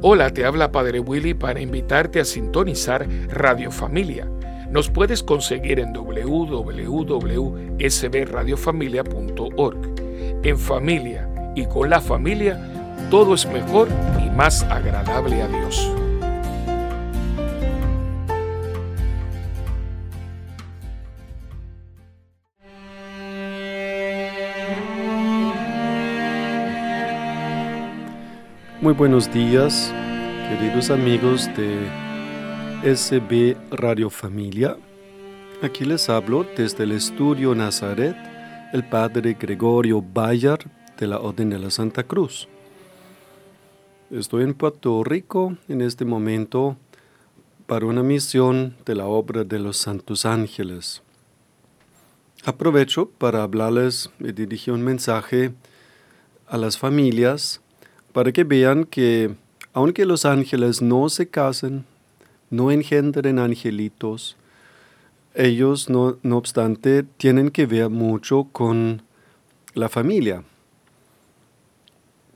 Hola, te habla Padre Willy para invitarte a sintonizar Radio Familia. Nos puedes conseguir en www.sbradiofamilia.org. En familia y con la familia, todo es mejor y más agradable a Dios. Muy buenos días, queridos amigos de SB Radio Familia. Aquí les hablo desde el estudio Nazaret, el padre Gregorio Bayar de la Orden de la Santa Cruz. Estoy en Puerto Rico en este momento para una misión de la obra de los Santos Ángeles. Aprovecho para hablarles y dirigir un mensaje a las familias para que vean que aunque los ángeles no se casen, no engendren angelitos, ellos no, no obstante tienen que ver mucho con la familia.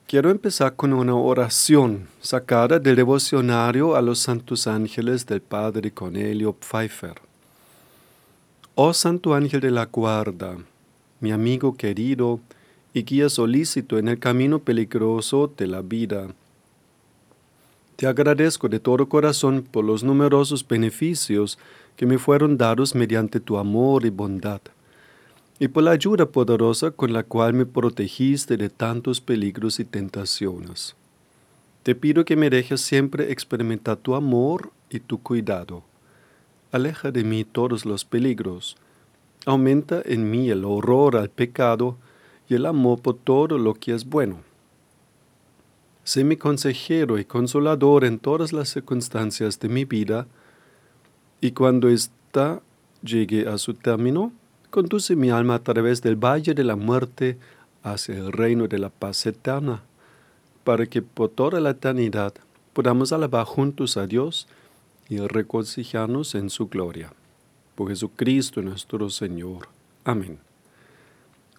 Quiero empezar con una oración sacada del devocionario a los santos ángeles del padre Cornelio Pfeiffer. Oh Santo Ángel de la Guarda, mi amigo querido, y guía solícito en el camino peligroso de la vida. Te agradezco de todo corazón por los numerosos beneficios que me fueron dados mediante tu amor y bondad, y por la ayuda poderosa con la cual me protegiste de tantos peligros y tentaciones. Te pido que me dejes siempre experimentar tu amor y tu cuidado. Aleja de mí todos los peligros. Aumenta en mí el horror al pecado y el amor por todo lo que es bueno. Sé mi consejero y consolador en todas las circunstancias de mi vida, y cuando ésta llegue a su término, conduce mi alma a través del valle de la muerte hacia el reino de la paz eterna, para que por toda la eternidad podamos alabar juntos a Dios y regocijarnos en su gloria. Por Jesucristo nuestro Señor. Amén.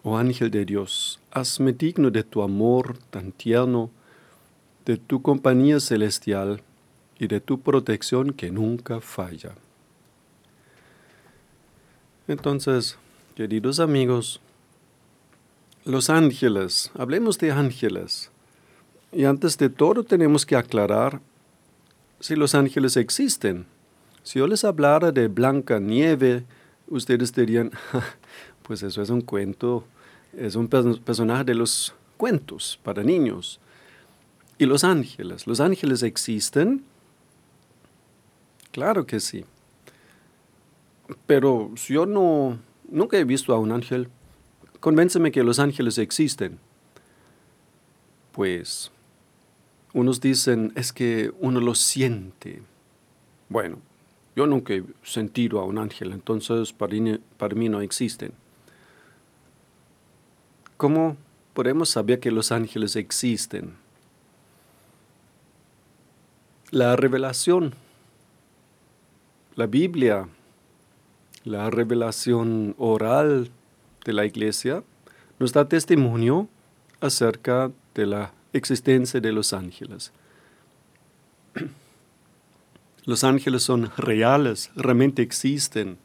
Oh ángel de Dios, hazme digno de tu amor tan tierno, de tu compañía celestial y de tu protección que nunca falla. Entonces, queridos amigos, los ángeles, hablemos de ángeles. Y antes de todo tenemos que aclarar si los ángeles existen. Si yo les hablara de Blanca Nieve, ustedes dirían, pues eso es un cuento es un personaje de los cuentos para niños. ¿Y los ángeles? ¿Los ángeles existen? Claro que sí. Pero si yo no, nunca he visto a un ángel, convénceme que los ángeles existen. Pues unos dicen es que uno lo siente. Bueno, yo nunca he sentido a un ángel, entonces para mí no existen. ¿Cómo podemos saber que los ángeles existen? La revelación, la Biblia, la revelación oral de la iglesia nos da testimonio acerca de la existencia de los ángeles. Los ángeles son reales, realmente existen.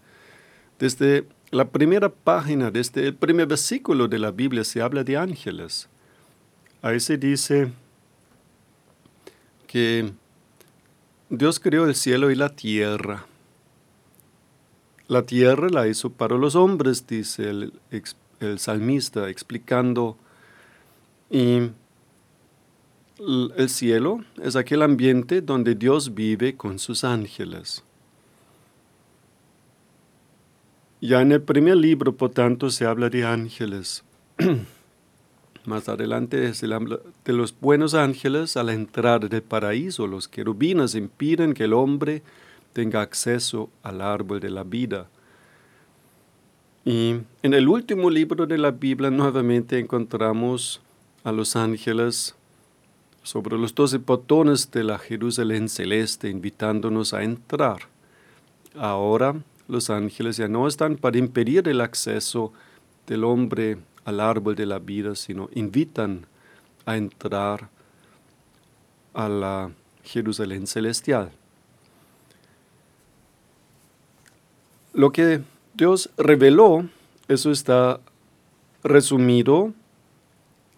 Desde la primera página, desde el primer versículo de la Biblia, se habla de ángeles. Ahí se dice que Dios creó el cielo y la tierra. La tierra la hizo para los hombres, dice el, el salmista, explicando. Y el cielo es aquel ambiente donde Dios vive con sus ángeles. Ya en el primer libro, por tanto, se habla de ángeles. Más adelante se habla de los buenos ángeles a la entrada del paraíso. Los querubines impiden que el hombre tenga acceso al árbol de la vida. Y en el último libro de la Biblia nuevamente encontramos a los ángeles sobre los doce botones de la Jerusalén celeste invitándonos a entrar. Ahora los ángeles ya no están para impedir el acceso del hombre al árbol de la vida, sino invitan a entrar a la Jerusalén celestial. Lo que Dios reveló, eso está resumido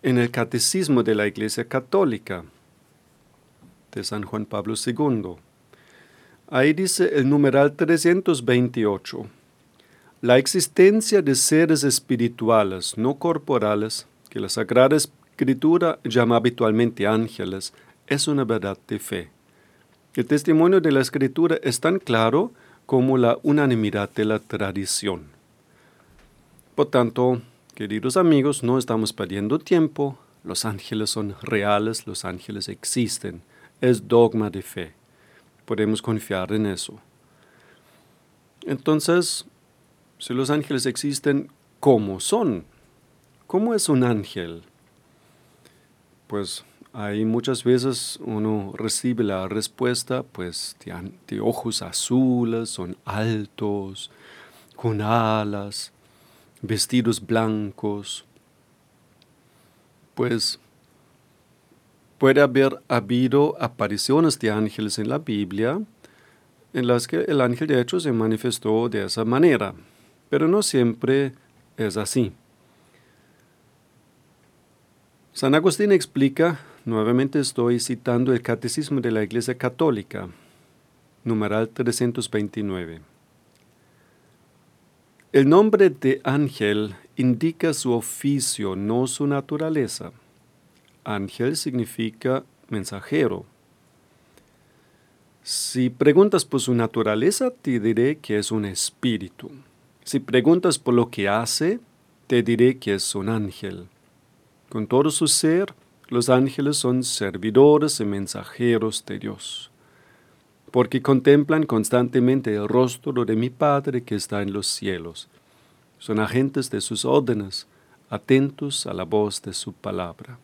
en el Catecismo de la Iglesia Católica de San Juan Pablo II. Ahí dice el numeral 328. La existencia de seres espirituales no corporales, que la Sagrada Escritura llama habitualmente ángeles, es una verdad de fe. El testimonio de la Escritura es tan claro como la unanimidad de la tradición. Por tanto, queridos amigos, no estamos perdiendo tiempo. Los ángeles son reales, los ángeles existen. Es dogma de fe. Podemos confiar en eso. Entonces, si los ángeles existen, ¿cómo son? ¿Cómo es un ángel? Pues ahí muchas veces uno recibe la respuesta, pues de, ojos azules, son altos, con alas, vestidos blancos. Pues puede haber habido apariciones de ángeles en la Biblia en las que el ángel de hecho se manifestó de esa manera, pero no siempre es así. San Agustín explica, nuevamente estoy citando el Catecismo de la Iglesia Católica, numeral 329. El nombre de ángel indica su oficio, no su naturaleza. Ángel significa mensajero. Si preguntas por su naturaleza, te diré que es un espíritu. Si preguntas por lo que hace, te diré que es un ángel. Con todo su ser, los ángeles son servidores y mensajeros de Dios, porque contemplan constantemente el rostro de mi Padre que está en los cielos. Son agentes de sus órdenes, atentos a la voz de su palabra.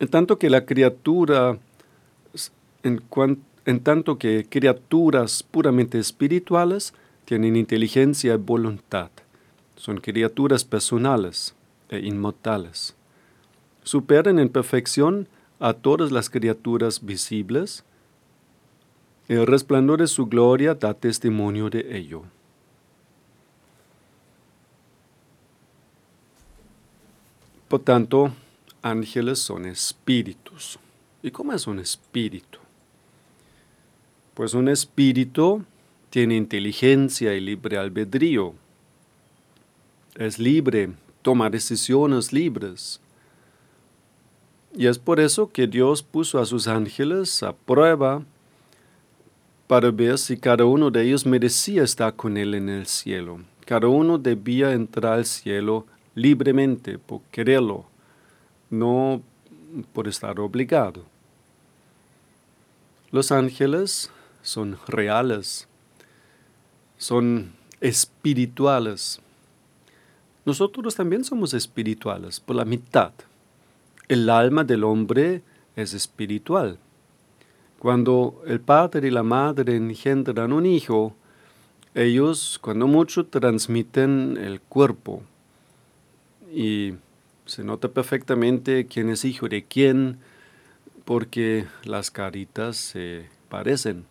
En tanto que la criatura, en, tanto que criaturas puramente espirituales, tienen inteligencia y voluntad. Son criaturas personales e inmortales. Superan en perfección a todas las criaturas visibles. El resplandor de su gloria da testimonio de ello. Por tanto, ángeles son espíritus. ¿Y cómo es un espíritu? Pues un espíritu tiene inteligencia y libre albedrío. Es libre, toma decisiones libres. Y es por eso que Dios puso a sus ángeles a prueba para ver si cada uno de ellos merecía estar con Él en el cielo. Cada uno debía entrar al cielo libremente, por quererlo, no por estar obligado. Los ángeles son reales, son espirituales. Nosotros también somos espirituales por la mitad. El alma del hombre es espiritual. Cuando el padre y la madre engendran un hijo, ellos cuando mucho transmiten el cuerpo y se nota perfectamente quién es hijo de quién porque las caritas se parecen.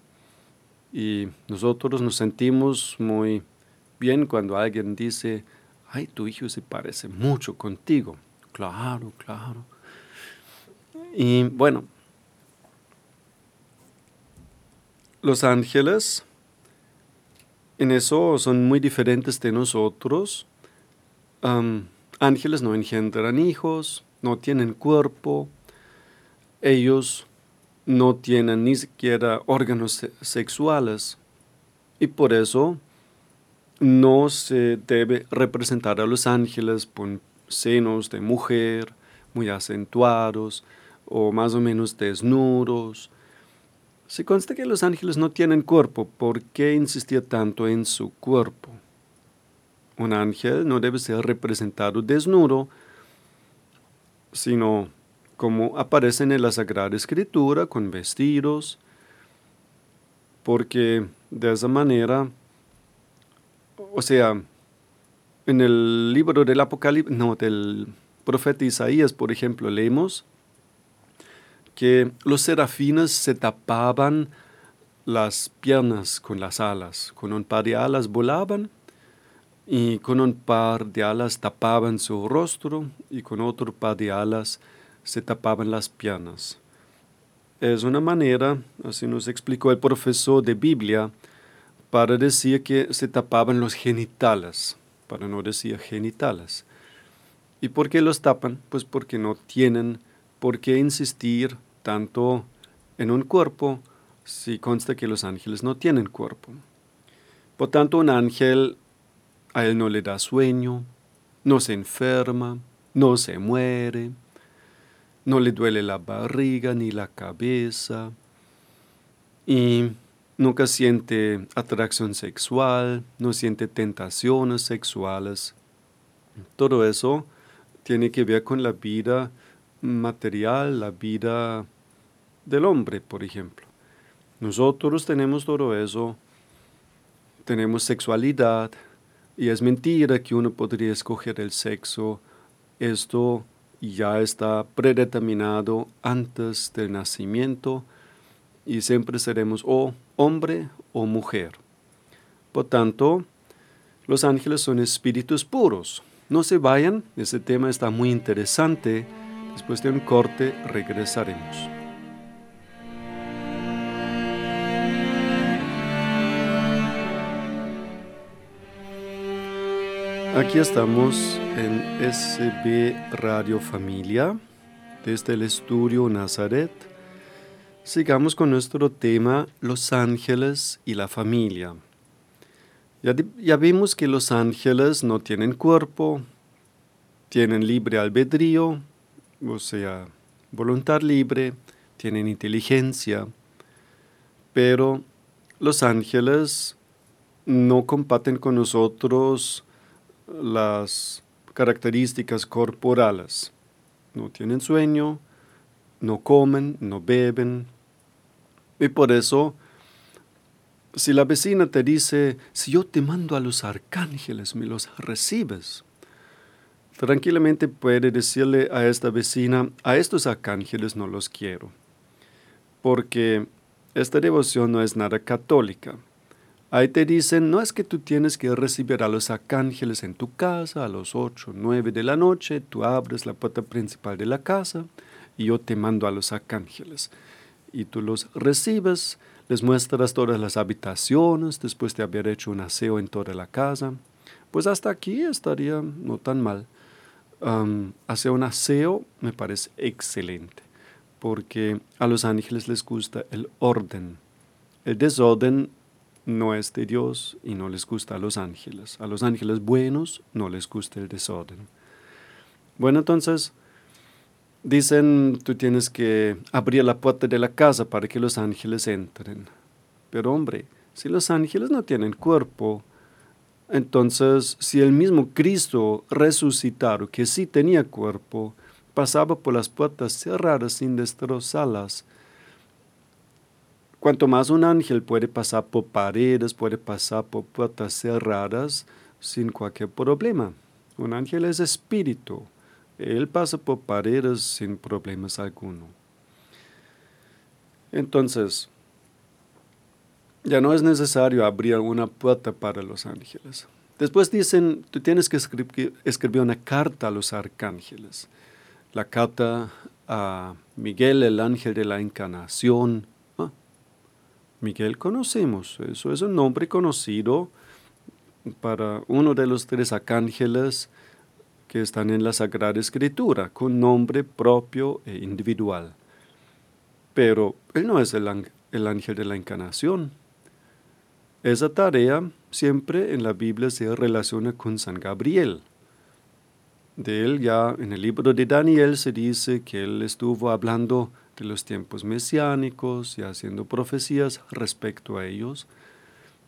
Y nosotros nos sentimos muy bien cuando alguien dice, ay, tu hijo se parece mucho contigo. Claro, claro. Y bueno, los ángeles en eso son muy diferentes de nosotros. Ángeles no engendran hijos, no tienen cuerpo, ellos no tienen ni siquiera órganos sexuales y por eso no se debe representar a los ángeles con senos de mujer muy acentuados o más o menos desnudos. Se consta que los ángeles no tienen cuerpo, ¿por qué insistir tanto en su cuerpo? Un ángel no debe ser representado desnudo, sino como aparecen en la Sagrada Escritura con vestidos, porque de esa manera, o sea, en el libro del Apocalipsis, no, del profeta Isaías, por ejemplo, leemos que los serafines se tapaban las piernas con las alas, con un par de alas volaban y con un par de alas tapaban su rostro y con otro par de alas se tapaban las piernas. Es una manera, así nos explicó el profesor de Biblia, para decir que se tapaban los genitales, para no decir genitales. ¿Y por qué los tapan? Pues porque no tienen por qué insistir tanto en un cuerpo si consta que los ángeles no tienen cuerpo. Por tanto, un ángel a él no le da sueño, no se enferma, no se muere, no le duele la barriga ni la cabeza y nunca siente atracción sexual, no siente tentaciones sexuales. Todo eso tiene que ver con la vida material, la vida del hombre, por ejemplo. Nosotros tenemos todo eso, tenemos sexualidad, y es mentira que uno podría escoger el sexo. Esto ya está predeterminado antes del nacimiento y siempre seremos o hombre o mujer. Por tanto, los ángeles son espíritus puros. No se vayan, ese tema está muy interesante. Después de un corte regresaremos. Aquí estamos en SB Radio Familia, desde el estudio Nazaret. Sigamos con nuestro tema Los ángeles y la familia. Ya, ya vimos que los ángeles no tienen cuerpo, tienen libre albedrío, o sea, voluntad libre, tienen inteligencia, pero los ángeles no comparten con nosotros las características corporales. No tienen sueño, no comen, no beben. Y por eso, si la vecina te dice, si yo te mando a los arcángeles, me los recibes, tranquilamente puede decirle a esta vecina, a estos arcángeles no los quiero, porque esta devoción no es nada católica. Ahí te dicen, no es que tú tienes que recibir a los arcángeles en tu casa a las 8, 9 de la noche, tú abres la puerta principal de la casa y yo te mando a los arcángeles. Y tú los recibes, les muestras todas las habitaciones después de haber hecho un aseo en toda la casa. Pues hasta aquí estaría no tan mal. hacer un aseo me parece excelente, porque a los ángeles les gusta el orden. El desorden no es de Dios y no les gusta a los ángeles. A los ángeles buenos no les gusta el desorden. Bueno, entonces dicen, tú tienes que abrir la puerta de la casa para que los ángeles entren. Pero hombre, si los ángeles no tienen cuerpo, entonces si el mismo Cristo resucitado, que sí tenía cuerpo, pasaba por las puertas cerradas sin destrozarlas, Cuanto más un ángel puede pasar por paredes, puede pasar por puertas cerradas sin cualquier problema. Un ángel es espíritu. Él pasa por paredes sin problemas alguno. Entonces, ya no es necesario abrir una puerta para los ángeles. Después dicen, tú tienes que escribir una carta a los arcángeles. La carta a Miguel, el ángel de la encarnación, Miguel conocemos, eso es un nombre conocido para uno de los tres arcángeles que están en la Sagrada Escritura, con nombre propio e individual. Pero él no es el, ángel de la encarnación. Esa tarea siempre en la Biblia se relaciona con San Gabriel. De él ya en el libro de Daniel se dice que él estuvo hablando de los tiempos mesiánicos y haciendo profecías respecto a ellos.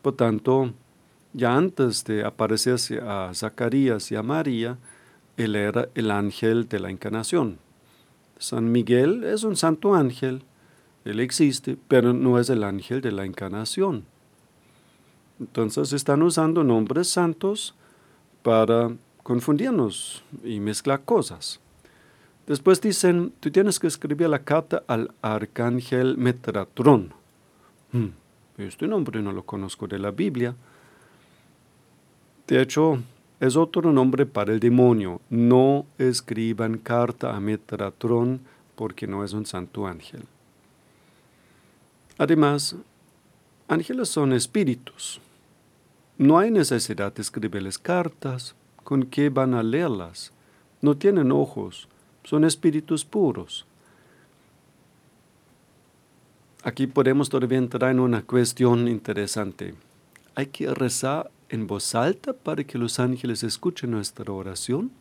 Por tanto, ya antes de aparecerse a Zacarías y a María, él era el ángel de la encarnación. San Miguel es un santo ángel, él existe, pero no es el ángel de la encarnación. Entonces están usando nombres santos para confundirnos y mezclar cosas. Después dicen, tú tienes que escribir la carta al arcángel Metatron. Hmm, este nombre no lo conozco de la Biblia. De hecho, es otro nombre para el demonio. No escriban carta a Metatron porque no es un santo ángel. Además, ángeles son espíritus. No hay necesidad de escribirles cartas. ¿Con qué van a leerlas? No tienen ojos, son espíritus puros. Aquí podemos todavía entrar en una cuestión interesante. ¿Hay que rezar en voz alta para que los ángeles escuchen nuestra oración?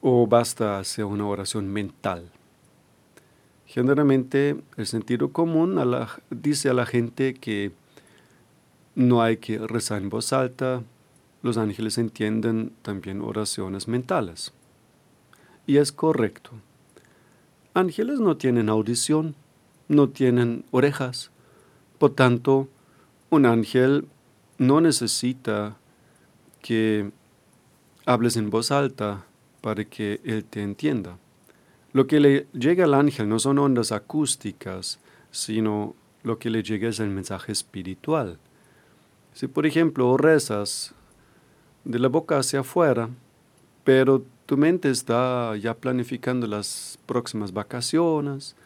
¿O basta hacer una oración mental? Generalmente el sentido común dice a la gente que no hay que rezar en voz alta, los ángeles entienden también oraciones mentales. Y es correcto. Ángeles no tienen audición, no tienen orejas. Por tanto, un ángel no necesita que hables en voz alta para que él te entienda. Lo que le llega al ángel no son ondas acústicas, sino lo que le llega es el mensaje espiritual. Si por ejemplo rezas de la boca hacia afuera, pero tu mente está ya planificando las próximas vacaciones,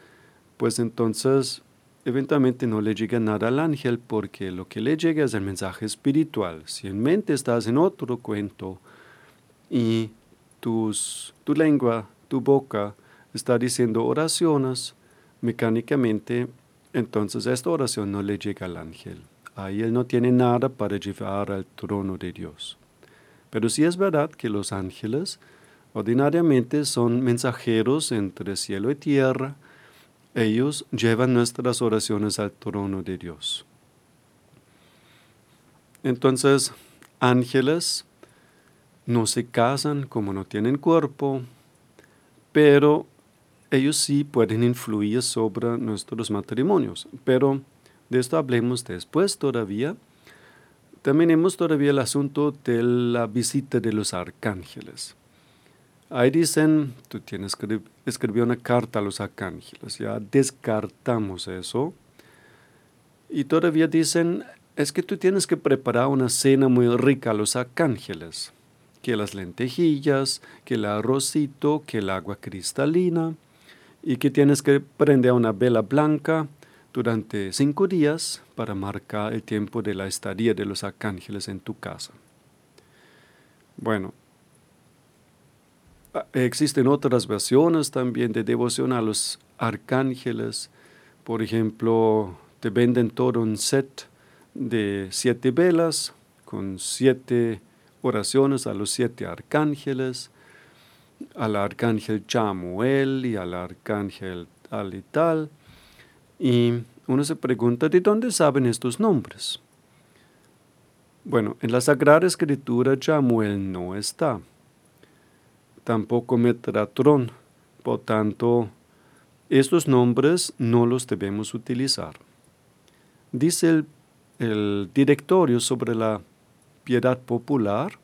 pues entonces eventualmente no le llega nada al ángel porque lo que le llega es el mensaje espiritual. Si en mente estás en otro cuento y tus, tu lengua, tu boca está diciendo oraciones, mecánicamente, entonces esta oración no le llega al ángel. Ahí él no tiene nada para llevar al trono de Dios. Pero sí es verdad que los ángeles ordinariamente son mensajeros entre cielo y tierra. Ellos llevan nuestras oraciones al trono de Dios. Entonces, ángeles no se casan como no tienen cuerpo, pero ellos sí pueden influir sobre nuestros matrimonios. Pero de esto hablemos después todavía. También hemos todavía el asunto de la visita de los arcángeles. Ahí dicen, tú tienes que escribir una carta a los arcángeles, ya descartamos eso. Y todavía dicen, es que tú tienes que preparar una cena muy rica a los arcángeles, que las lentejillas, que el arrocito, que el agua cristalina, y que tienes que prender una vela blanca durante cinco días para marcar el tiempo de la estadía de los arcángeles en tu casa. Bueno, ah, existen otras versiones también de devoción a los arcángeles. Por ejemplo, te venden todo un set de siete velas con siete oraciones a los siete arcángeles, al arcángel Chamuel y al arcángel tal y uno se pregunta, ¿de dónde saben estos nombres? Bueno, en la Sagrada Escritura Chamuel no está, tampoco Metatron, por tanto, estos nombres no los debemos utilizar. Dice el, el directorio sobre la piedad popular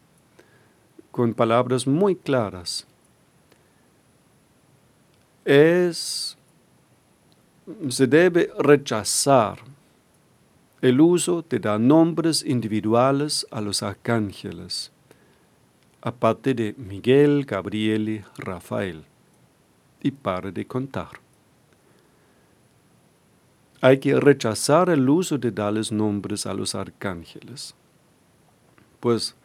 con palabras muy claras. Es se debe rechazar el uso de dar nombres individuales a los arcángeles, aparte de Miguel, Gabriel y Rafael, y para de contar. Hay que rechazar el uso de darles nombres a los arcángeles. Pues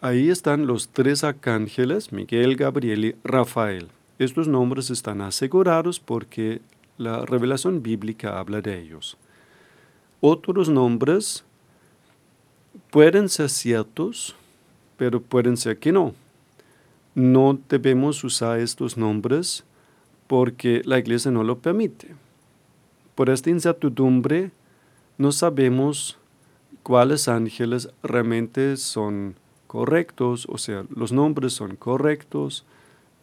ahí están los tres arcángeles, Miguel, Gabriel y Rafael. Estos nombres están asegurados porque la revelación bíblica habla de ellos. Otros nombres pueden ser ciertos, pero pueden ser que no. No debemos usar estos nombres porque la iglesia no lo permite. Por esta incertidumbre no sabemos cuáles ángeles realmente son correctos, o sea, los nombres son correctos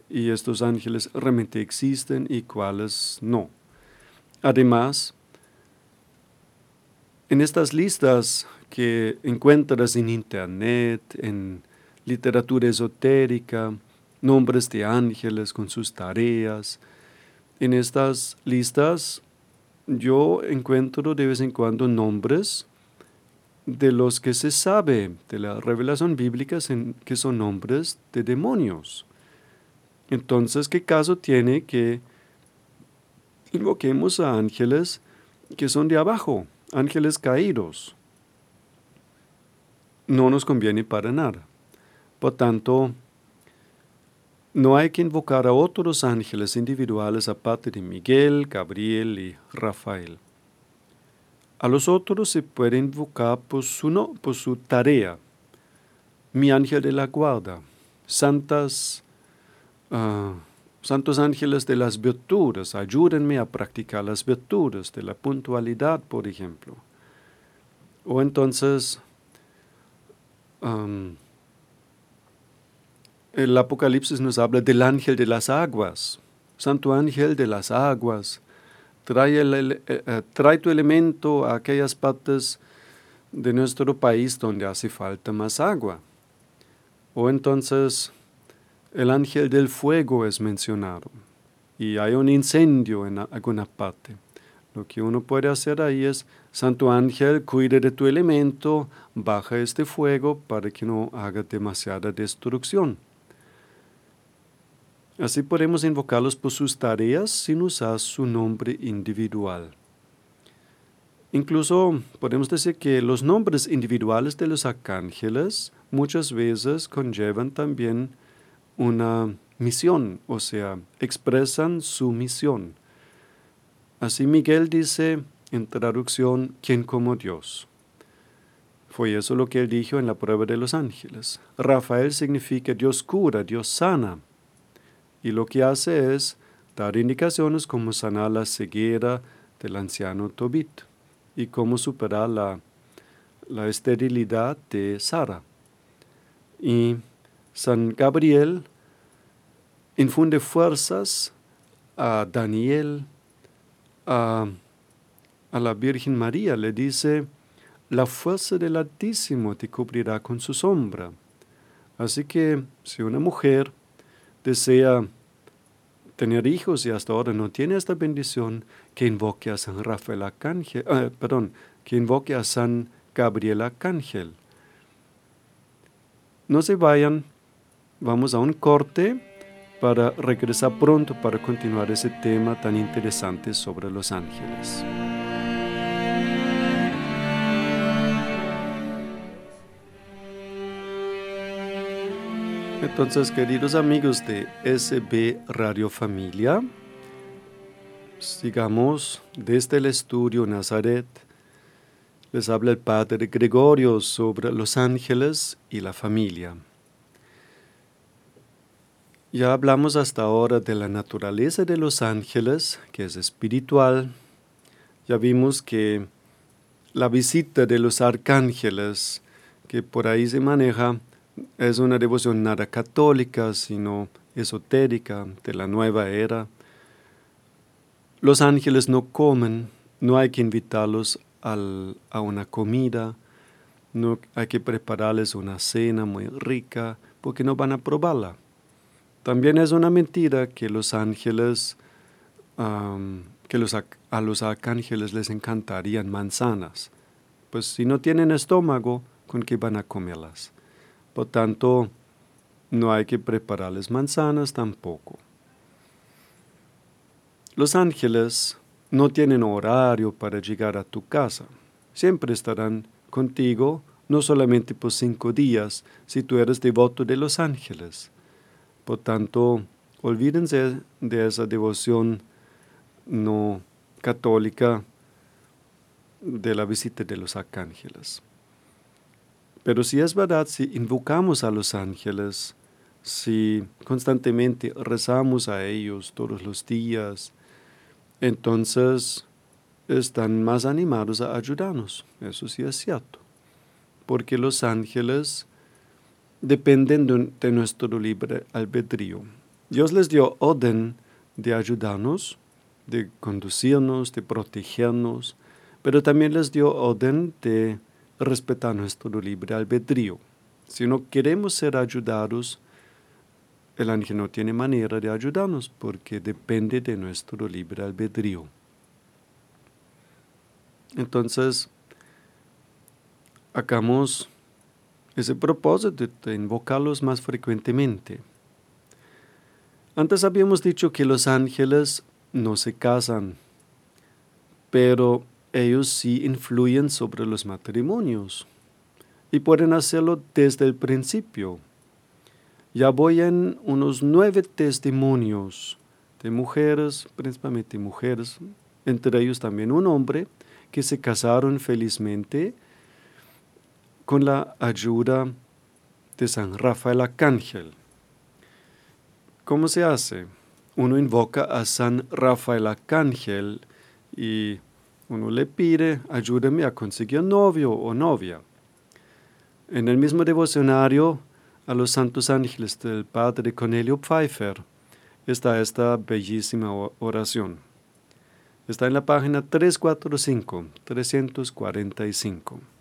y estos ángeles realmente existen y cuáles no. Además, en estas listas que encuentras en internet, en literatura esotérica, nombres de ángeles con sus tareas. En estas listas yo encuentro de vez en cuando nombres de los que se sabe de la revelación bíblica que son nombres de demonios. Entonces, ¿qué caso tiene que invoquemos a ángeles que son de abajo, ángeles caídos? No nos conviene para nada. Por tanto, no hay que invocar a otros ángeles individuales aparte de Miguel, Gabriel y Rafael. A los otros se puede invocar por su, no, por su tarea. Mi ángel de la guarda, santas, ah, santos ángeles de las virtudes, ayúdenme a practicar las virtudes de la puntualidad, por ejemplo. O entonces, el Apocalipsis nos habla del ángel de las aguas, santo ángel de las aguas, eh, eh, trae, tu elemento a aquellas partes de nuestro país donde hace falta más agua. O entonces el ángel del fuego es mencionado y hay un incendio en alguna parte. Lo que uno puede hacer ahí es, Santo Ángel, cuide de tu elemento, baja este fuego para que no haga demasiada destrucción. Así podemos invocarlos por sus tareas sin usar su nombre individual. Incluso podemos decir que los nombres individuales de los arcángeles muchas veces conllevan también una misión, o sea, expresan su misión. Así Miguel dice en traducción, ¿quién como Dios? Fue eso lo que él dijo en la prueba de los ángeles. Rafael significa Dios cura, Dios sana y lo que hace es dar indicaciones cómo sanar la ceguera del anciano Tobit y cómo superar la, la esterilidad de Sara. Y San Gabriel infunde fuerzas a Daniel, a, la Virgen María, le dice, la fuerza del Altísimo te cubrirá con su sombra. Así que si una mujer desea tener hijos y hasta ahora no tiene esta bendición, que invoque a San Rafael Arcángel, eh, perdón, que invoque a San Gabriel Arcángel. No se vayan, vamos a un corte para regresar pronto para continuar ese tema tan interesante sobre los ángeles. Entonces, queridos amigos de SB Radio Familia, sigamos desde el estudio Nazaret. Les habla el Padre Gregorio sobre los ángeles y la familia. Ya hablamos hasta ahora de la naturaleza de los ángeles, que es espiritual. Ya vimos que la visita de los arcángeles, que por ahí se maneja, es una devoción nada católica, sino esotérica de la nueva era. Los ángeles no comen, no hay que invitarlos a una comida, no hay que prepararles una cena muy rica porque no van a probarla. También es una mentira que los ángeles, que a los arcángeles les encantarían manzanas. Pues si no tienen estómago, ¿con qué van a comerlas? Por tanto, no hay que prepararles manzanas tampoco. Los ángeles no tienen horario para llegar a tu casa. Siempre estarán contigo, no solamente por cinco días, si tú eres devoto de los ángeles. Por tanto, olvídense de esa devoción no católica de la visita de los arcángeles. Pero si es verdad, si invocamos a los ángeles, si constantemente rezamos a ellos todos los días, entonces están más animados a ayudarnos. Eso sí es cierto. Porque los ángeles dependen de, nuestro libre albedrío. Dios les dio orden de ayudarnos, de conducirnos, de protegernos, pero también les dio orden de respetar nuestro libre albedrío. Si no queremos ser ayudados, el ángel no tiene manera de ayudarnos porque depende de nuestro libre albedrío. Entonces, hagamos ese propósito de invocarlos más frecuentemente. Antes habíamos dicho que los ángeles no se casan, pero ellos sí influyen sobre los matrimonios y pueden hacerlo desde el principio. Ya voy en unos nueve testimonios de mujeres, principalmente mujeres, entre ellos también un hombre, que se casaron felizmente con la ayuda de San Rafael Arcángel. ¿Cómo se hace? Uno invoca a San Rafael Arcángel y uno le pide, ayúdame a conseguir novio o novia. En el mismo devocionario a los santos ángeles del padre Cornelio Pfeiffer está esta bellísima oración. Está en la página 345, 345.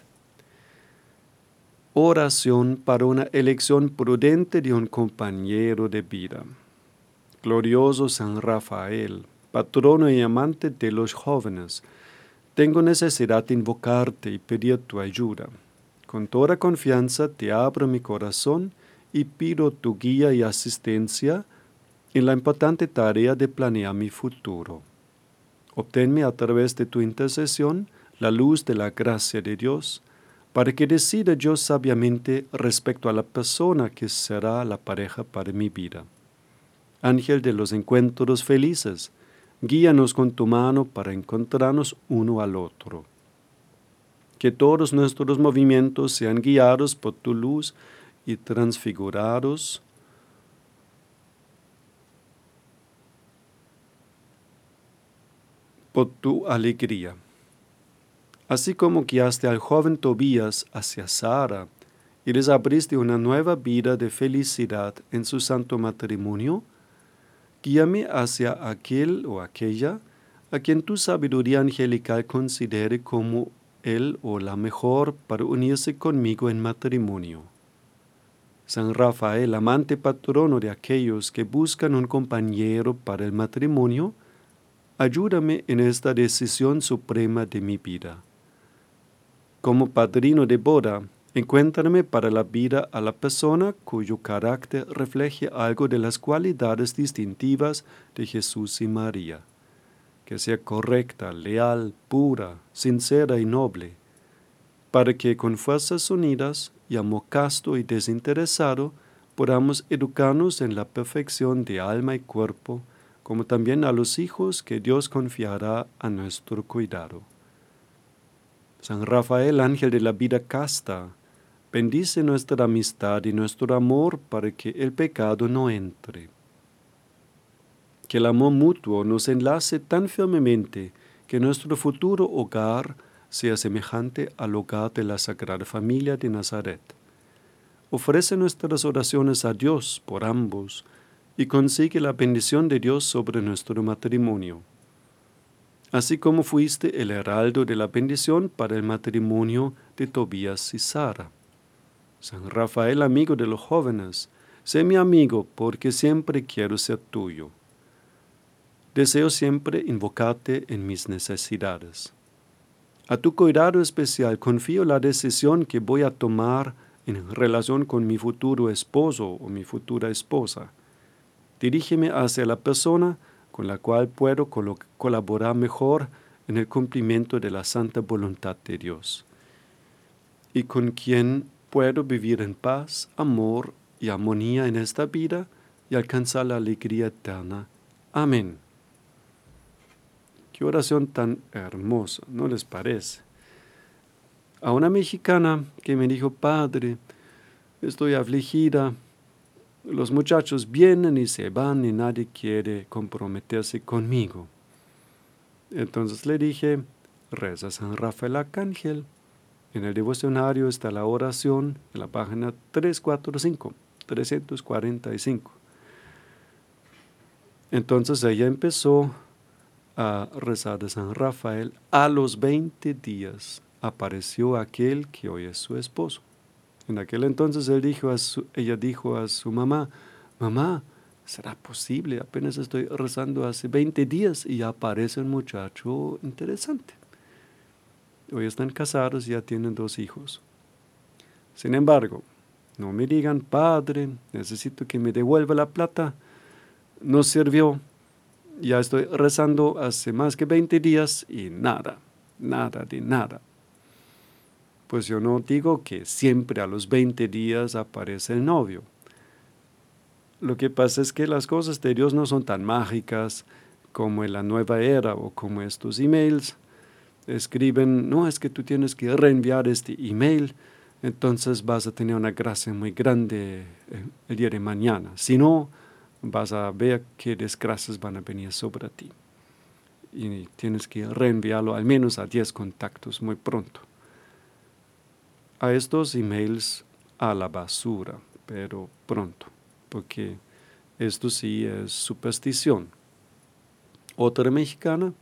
Oración para una elección prudente de un compañero de vida. Glorioso San Rafael, patrono y amante de los jóvenes, tengo necesidad de invocarte y pedir tu ayuda. Con toda confianza te abro mi corazón y pido tu guía y asistencia en la importante tarea de planear mi futuro. Obténme a través de tu intercesión la luz de la gracia de Dios, para que decida yo sabiamente respecto a la persona que será la pareja para mi vida. Ángel de los encuentros felices, guíanos con tu mano para encontrarnos uno al otro. Que todos nuestros movimientos sean guiados por tu luz y transfigurados por tu alegría. Así como guiaste al joven Tobías hacia Sara y les abriste una nueva vida de felicidad en su santo matrimonio, guíame hacia aquel o aquella a quien tu sabiduría angelical considere como él o la mejor para unirse conmigo en matrimonio. San Rafael, amante patrono de aquellos que buscan un compañero para el matrimonio, ayúdame en esta decisión suprema de mi vida. Como padrino de boda, encuéntrame para la vida a la persona cuyo carácter refleje algo de las cualidades distintivas de Jesús y María, que sea correcta, leal, pura, sincera y noble, para que con fuerzas unidas y amor casto y desinteresado podamos educarnos en la perfección de alma y cuerpo, como también a los hijos que Dios confiará a nuestro cuidado. San Rafael, ángel de la vida casta, bendice nuestra amistad y nuestro amor para que el pecado no entre. Que el amor mutuo nos enlace tan firmemente que nuestro futuro hogar sea semejante al hogar de la Sagrada Familia de Nazaret. Ofrece nuestras oraciones a Dios por ambos, y consigue la bendición de Dios sobre nuestro matrimonio. Así como fuiste el heraldo de la bendición para el matrimonio de Tobías y Sara. San Rafael, amigo de los jóvenes, sé mi amigo porque siempre quiero ser tuyo. Deseo siempre invocarte en mis necesidades. A tu cuidado especial confío la decisión que voy a tomar en relación con mi futuro esposo o mi futura esposa Dirígeme hacia la persona con la cual puedo colaborar mejor en el cumplimiento de la santa voluntad de Dios y con quien puedo vivir en paz, amor y armonía en esta vida y alcanzar la alegría eterna. Amén. Qué oración tan hermosa, ¿no les parece? A una mexicana que me dijo, Padre, estoy afligida, los muchachos vienen y se van y nadie quiere comprometerse conmigo. Entonces le dije, reza San Rafael Arcángel. En el devocionario está la oración en la página 345, 345. Entonces ella empezó a rezar de San Rafael. A los 20 días apareció aquel que hoy es su esposo. En aquel entonces ella dijo a su mamá, mamá, ¿será posible? Apenas estoy rezando hace 20 días y aparece un muchacho interesante. Hoy están casados y ya tienen dos hijos. Sin embargo, no me digan, padre, necesito que me devuelva la plata. No sirvió. Ya estoy rezando hace más que 20 días y nada, nada de nada. Pues yo no digo que siempre a los 20 días aparece el novio. Lo que pasa es que las cosas de Dios no son tan mágicas como en la nueva era o como estos emails. Escriben, no es que tú tienes que reenviar este email, entonces vas a tener una gracia muy grande eh, el día de mañana. Si no, vas a ver qué desgracias van a venir sobre ti. Y tienes que reenviarlo al menos a 10 contactos muy pronto a estos emails a la basura, pero pronto, porque esto sí es superstición. Otra mexicana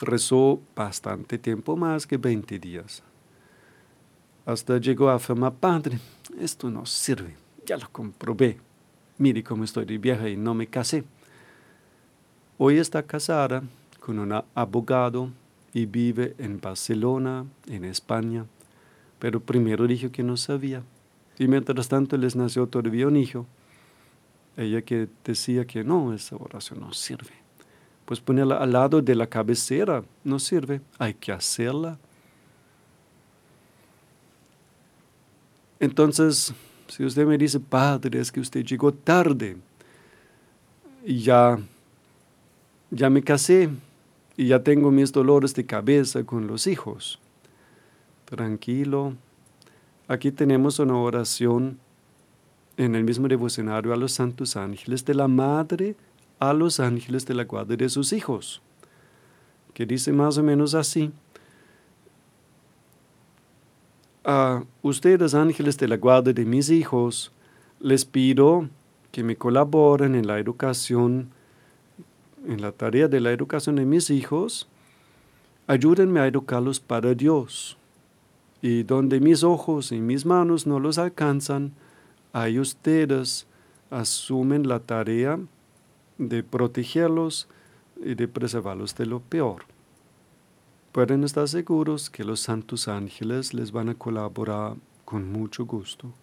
rezó bastante tiempo más que 20 días. Hasta llegó a afirmar, padre, esto no sirve, ya lo comprobé. Mire cómo estoy de vieja y no me casé. Hoy está casada con un abogado y vive en Barcelona, en España pero primero dijo que no sabía. Y mientras tanto les nació todavía un hijo. Ella que decía que no, esa oración no sirve. Pues ponerla al lado de la cabecera no sirve, hay que hacerla. Entonces, si usted me dice, Padre, es que usted llegó tarde y ya, ya me casé y ya tengo mis dolores de cabeza con los hijos tranquilo. Aquí tenemos una oración en el mismo devocionario a los santos ángeles de la madre a los ángeles de la guarda de sus hijos, que dice más o menos así. A ustedes, ángeles de la guarda de mis hijos, les pido que me colaboren en la educación, en la tarea de la educación de mis hijos. Ayúdenme a educarlos para Dios y donde mis ojos y mis manos no los alcanzan, ahí ustedes asumen la tarea de protegerlos y de preservarlos de lo peor. Pueden estar seguros que los santos ángeles les van a colaborar con mucho gusto.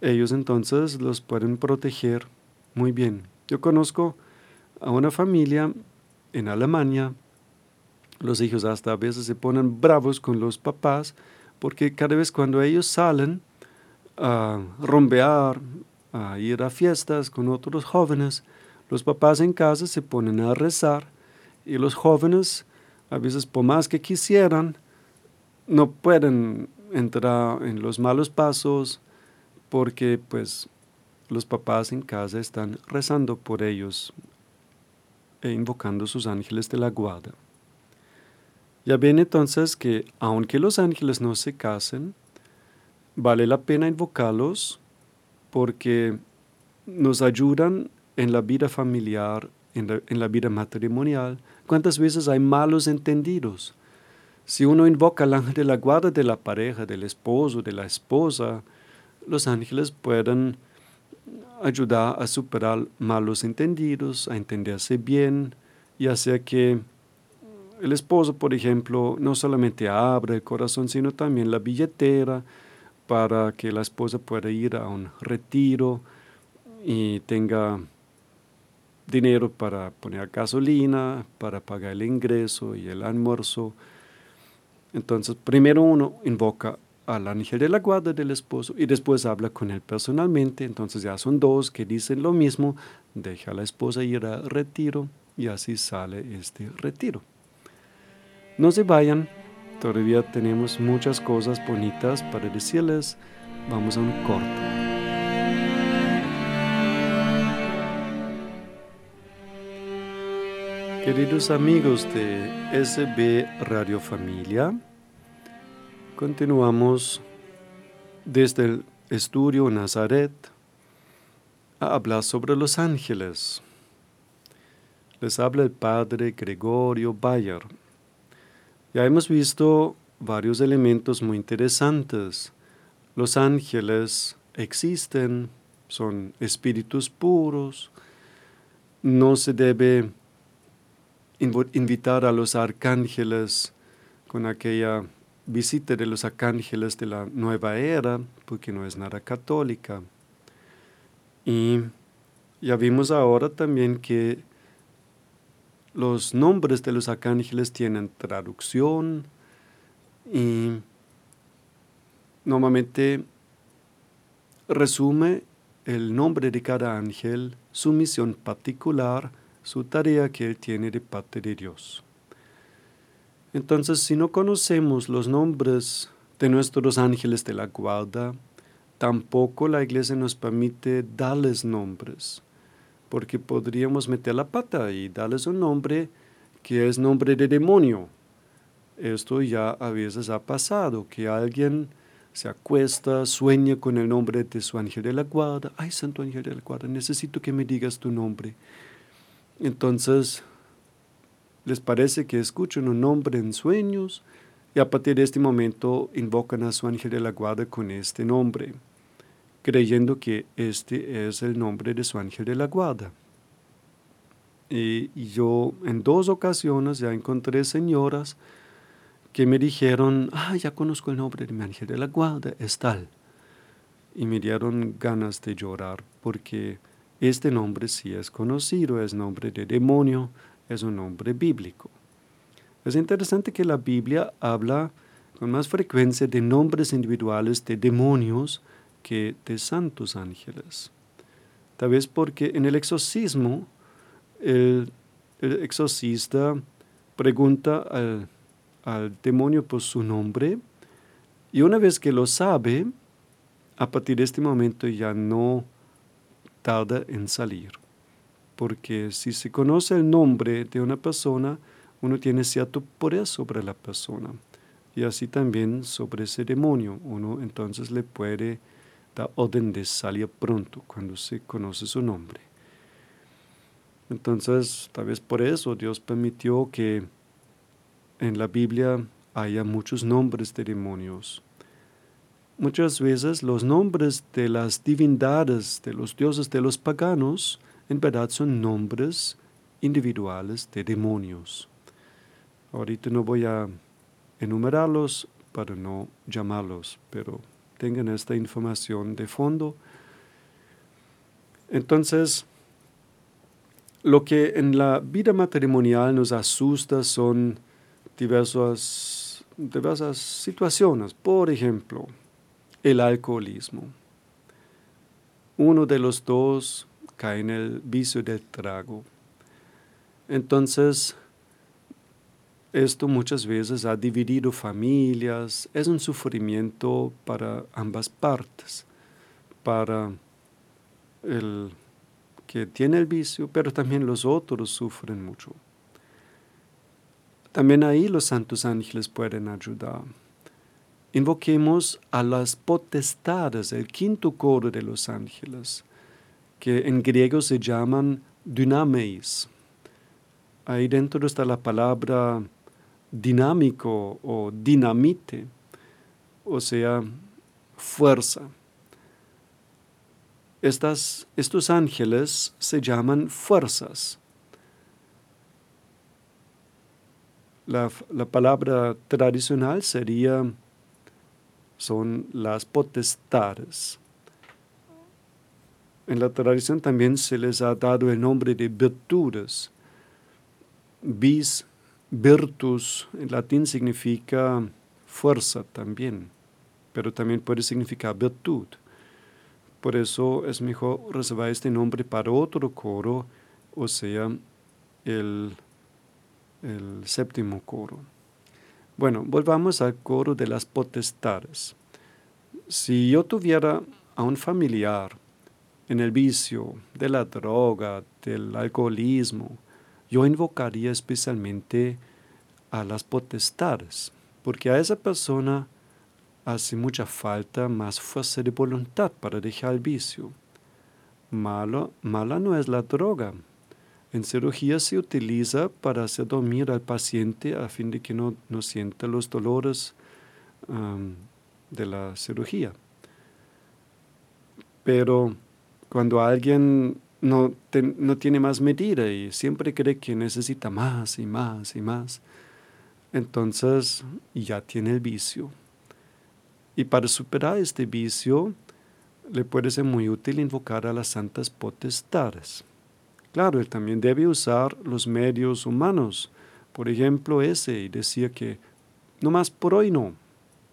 Ellos entonces los pueden proteger muy bien. Yo conozco a una familia en Alemania los hijos hasta a veces se ponen bravos con los papás porque cada vez cuando ellos salen a rompear, a ir a fiestas con otros jóvenes, los papás en casa se ponen a rezar y los jóvenes, a veces por más que quisieran, no pueden entrar en los malos pasos porque pues los papás en casa están rezando por ellos e invocando sus ángeles de la guarda. Ya ven entonces que aunque los ángeles no se casen, vale la pena invocarlos porque nos ayudan en la vida familiar, en la, vida matrimonial. ¿Cuántas veces hay malos entendidos? Si uno invoca al ángel de la guarda de la pareja, del esposo, de la esposa, los ángeles pueden ayudar a superar malos entendidos, a entenderse bien y hacer que el esposo, por ejemplo, no solamente abre el corazón, sino también la billetera para que la esposa pueda ir a un retiro y tenga dinero para poner gasolina, para pagar el ingreso y el almuerzo. Entonces, primero uno invoca al ángel de la guarda del esposo y después habla con él personalmente. Entonces ya son dos que dicen lo mismo, deja a la esposa ir al retiro y así sale este retiro. No se vayan, todavía tenemos muchas cosas bonitas para decirles. Vamos a un corto. Queridos amigos de SB Radio Familia, continuamos desde el estudio Nazaret a hablar sobre los ángeles. Les habla el padre Gregorio Bayer ya hemos visto varios elementos muy interesantes los ángeles existen, son espíritus puros, no se debe invitar a los arcángeles con aquella visita de los arcángeles de la nueva era, porque no es nada católica. Y ya vimos ahora también que los nombres de los arcángeles tienen traducción y normalmente resume el nombre de cada ángel, su misión particular, su tarea que él tiene de parte de Dios. Entonces, si no conocemos los nombres de nuestros ángeles de la guarda, tampoco la iglesia nos permite darles nombres, porque podríamos meter la pata y darles un nombre que es nombre de demonio. Esto ya a veces ha pasado, que alguien se acuesta, sueña con el nombre de su ángel de la guarda. Ay, santo ángel de la guarda, necesito que me digas tu nombre. Entonces, les parece que escuchan un nombre en sueños y a partir de este momento invocan a su ángel de la guarda con este nombre, creyendo que este es el nombre de su ángel de la guarda. Y yo en dos ocasiones ya encontré señoras que me dijeron, ah, ya conozco el nombre de mi ángel de la guarda, es tal. Y me dieron ganas de llorar porque este nombre sí es conocido, es nombre de demonio, es un nombre bíblico. Es interesante que la Biblia habla con más frecuencia de nombres individuales de demonios que de santos ángeles. Tal vez porque en el exorcismo el, el exorcista pregunta al al demonio por su nombre y una vez que lo sabe, a partir de este momento ya no tarda en salir. Porque si se conoce el nombre de una persona, uno tiene cierto poder sobre la persona. Y así también sobre ese demonio. Uno entonces le puede de salir pronto cuando se conoce su nombre. Entonces, tal vez por eso Dios permitió que en la Biblia haya muchos nombres de demonios. Muchas veces los nombres de las divindades, de los dioses de los paganos, en verdad son nombres individuales de demonios. Ahorita no voy a enumerarlos para no llamarlos, pero tengan esta información de fondo. Entonces, lo que en la vida matrimonial nos asusta son diversas, diversas situaciones. Por ejemplo, el alcoholismo. Uno de los dos cae en el vicio del trago. Entonces, esto muchas veces ha dividido familias, es un sufrimiento para ambas partes, para el que tiene el vicio, pero también los otros sufren mucho. También ahí los santos ángeles pueden ayudar. Invoquemos a las potestades, el quinto coro de los ángeles, que en griego se llaman dynameis. Ahí dentro está la palabra dinámico o dinamite, o sea, fuerza. Estas, estos ángeles se llaman fuerzas La, palabra tradicional sería, son las potestades. En la tradición también se les ha dado el nombre de virtudes. Vis, virtus, en latín significa fuerza también, pero también puede significar virtud. Por eso es mejor reservar este nombre para otro coro, o sea, el el séptimo coro. Bueno, volvamos al coro de las potestades. Si yo tuviera a un familiar en el vicio de la droga, del alcoholismo, yo invocaría especialmente a las potestades, porque a esa persona hace mucha falta más fuerza de voluntad para dejar el vicio. Malo, mala no es la droga, en cirugía se utiliza para hacer dormir al paciente a fin de que no, no sienta los dolores de la cirugía. Pero cuando alguien no, no tiene más medida y siempre cree que necesita más y más y más, entonces ya tiene el vicio. Y para superar este vicio, le puede ser muy útil invocar a las santas potestades. Claro, él también debe usar los medios humanos. Por ejemplo, ese, y decía que, no más por hoy no,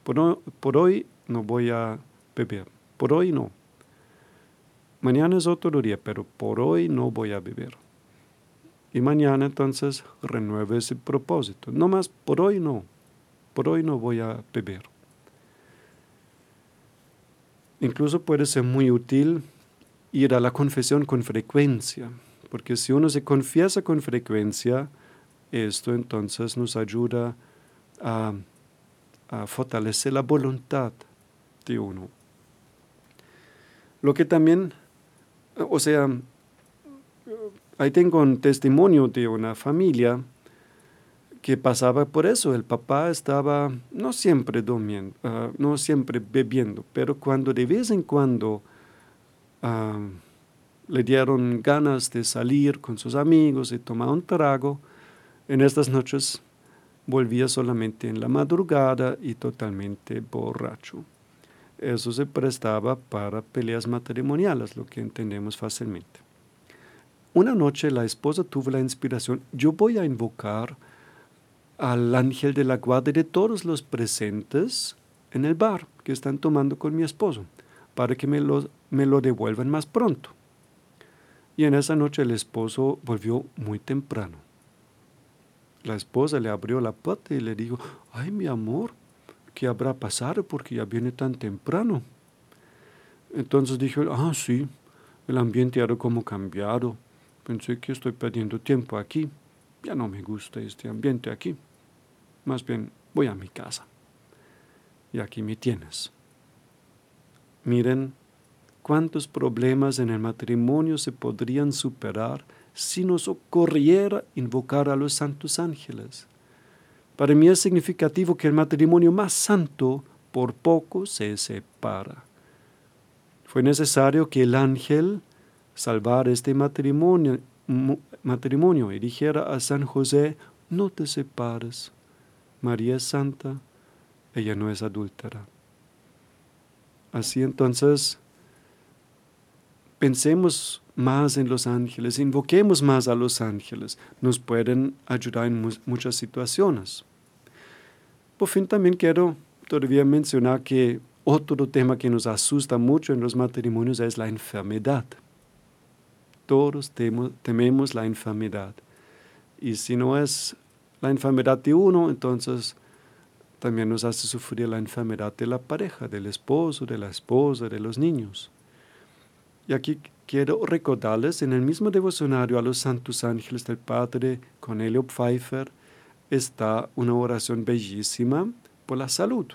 por, por hoy no voy a beber, por hoy no. Mañana es otro día, pero por hoy no voy a beber. Y mañana entonces renueve ese propósito. No más, por hoy no, por hoy no voy a beber. Incluso puede ser muy útil ir a la confesión con frecuencia, porque si uno se confiesa con frecuencia, esto entonces nos ayuda a, a fortalecer la voluntad de uno. Lo que también, o sea, ahí tengo un testimonio de una familia que pasaba por eso. El papá estaba no siempre durmiendo, ah, no siempre bebiendo, pero cuando de vez en cuando ah, le dieron ganas de salir con sus amigos y tomar un trago, en estas noches volvía solamente en la madrugada y totalmente borracho. Eso se prestaba para peleas matrimoniales, lo que entendemos fácilmente. Una noche la esposa tuvo la inspiración, yo voy a invocar al ángel de la guardia de todos los presentes en el bar que están tomando con mi esposo, para que me lo, me lo devuelvan más pronto. Y en esa noche el esposo volvió muy temprano. La esposa le abrió la puerta y le dijo, ay mi amor, ¿qué habrá pasado porque ya viene tan temprano? Entonces dijo, ah sí, el ambiente ha como cambiado. Pensé que estoy perdiendo tiempo aquí. Ya no me gusta este ambiente aquí. Más bien, voy a mi casa. Y aquí me tienes. Miren cuántos problemas en el matrimonio se podrían superar si nos ocurriera invocar a los santos ángeles. Para mí es significativo que el matrimonio más santo por poco se separa. Fue necesario que el ángel salvara este matrimonio, matrimonio y dijera a San José, no te separes. María es santa, ella no es adúltera. Así entonces, pensemos más en los ángeles, invoquemos más a los ángeles, nos pueden ayudar en muchas situaciones. Por fin también quiero todavía mencionar que otro tema que nos asusta mucho en los matrimonios es la enfermedad. Todos tememos la enfermedad. Y si no es la enfermedad de uno, entonces también nos hace sufrir la enfermedad de la pareja, del esposo, de la esposa, de los niños. Y aquí quiero recordarles, en el mismo devocionario a los santos ángeles del Padre Cornelio Pfeiffer, está una oración bellísima por la salud,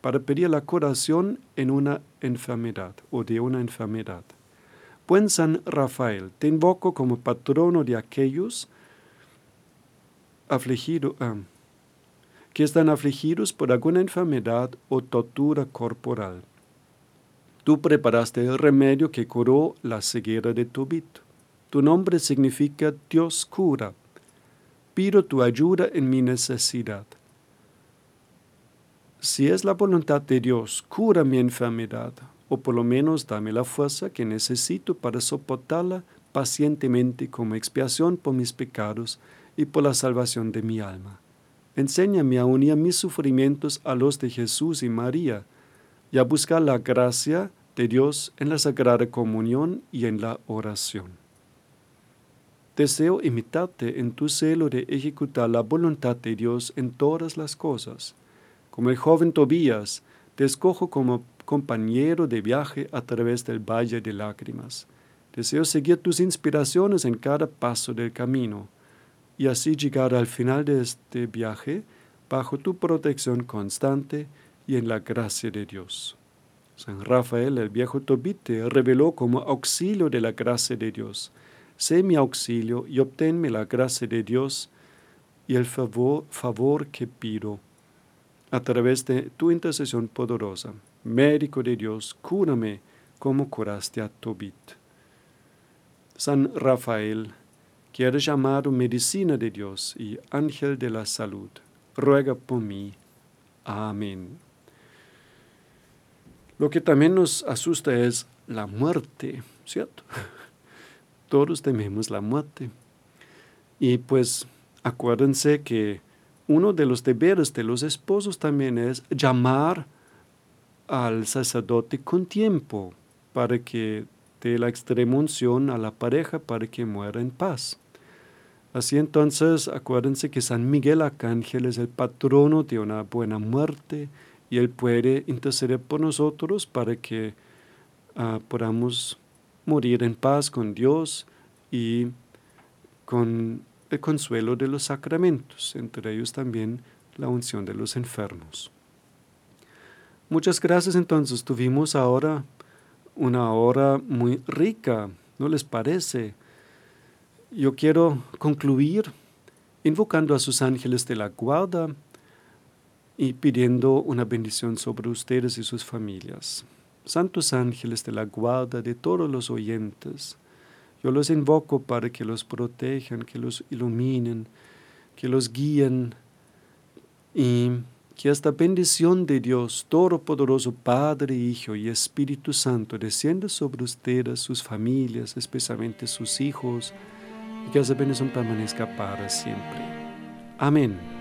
para pedir la curación en una enfermedad o de una enfermedad. Buen San Rafael, te invoco como patrono de aquellos afligido, ah, que están afligidos por alguna enfermedad o tortura corporal. Tú preparaste el remedio que curó la ceguera de Tobit. Tu nombre significa Dios cura. Pido tu ayuda en mi necesidad. Si es la voluntad de Dios, cura mi enfermedad, o por lo menos dame la fuerza que necesito para soportarla pacientemente como expiación por mis pecados y por la salvación de mi alma. Enséñame a unir mis sufrimientos a los de Jesús y María y a buscar la gracia de Dios en la Sagrada Comunión y en la oración. Deseo imitarte en tu celo de ejecutar la voluntad de Dios en todas las cosas. Como el joven Tobías, te escojo como compañero de viaje a través del valle de lágrimas. Deseo seguir tus inspiraciones en cada paso del camino y así llegar al final de este viaje bajo tu protección constante y en la gracia de Dios. San Rafael, el viejo Tobite, reveló como auxilio de la gracia de Dios. Sé mi auxilio y obténme la gracia de Dios y el favor, favor que pido a través de tu intercesión poderosa. Médico de Dios, cúrame como curaste a Tobit. San Rafael, que eres llamado medicina de Dios y ángel de la salud, ruega por mí. Amén. Lo que también nos asusta es la muerte, ¿cierto? Todos tememos la muerte. Y pues acuérdense que uno de los deberes de los esposos también es llamar al sacerdote con tiempo para que dé la extrema unción a la pareja para que muera en paz. Así entonces, acuérdense que San Miguel Arcángel es el patrono de una buena muerte y él puede interceder por nosotros para que ah, podamos morir en paz con Dios y con el consuelo de los sacramentos, entre ellos también la unción de los enfermos. Muchas gracias entonces, tuvimos ahora una hora muy rica, ¿no les parece? Yo quiero concluir invocando a sus ángeles de la guarda y pidiendo una bendición sobre ustedes y sus familias. Santos ángeles de la guarda de todos los oyentes, yo los invoco para que los protejan, que los iluminen, que los guíen y que esta bendición de Dios Todopoderoso, Padre, Hijo y Espíritu Santo descienda sobre ustedes, sus familias, especialmente sus hijos, y que esa bendición permanezca para siempre. Amén.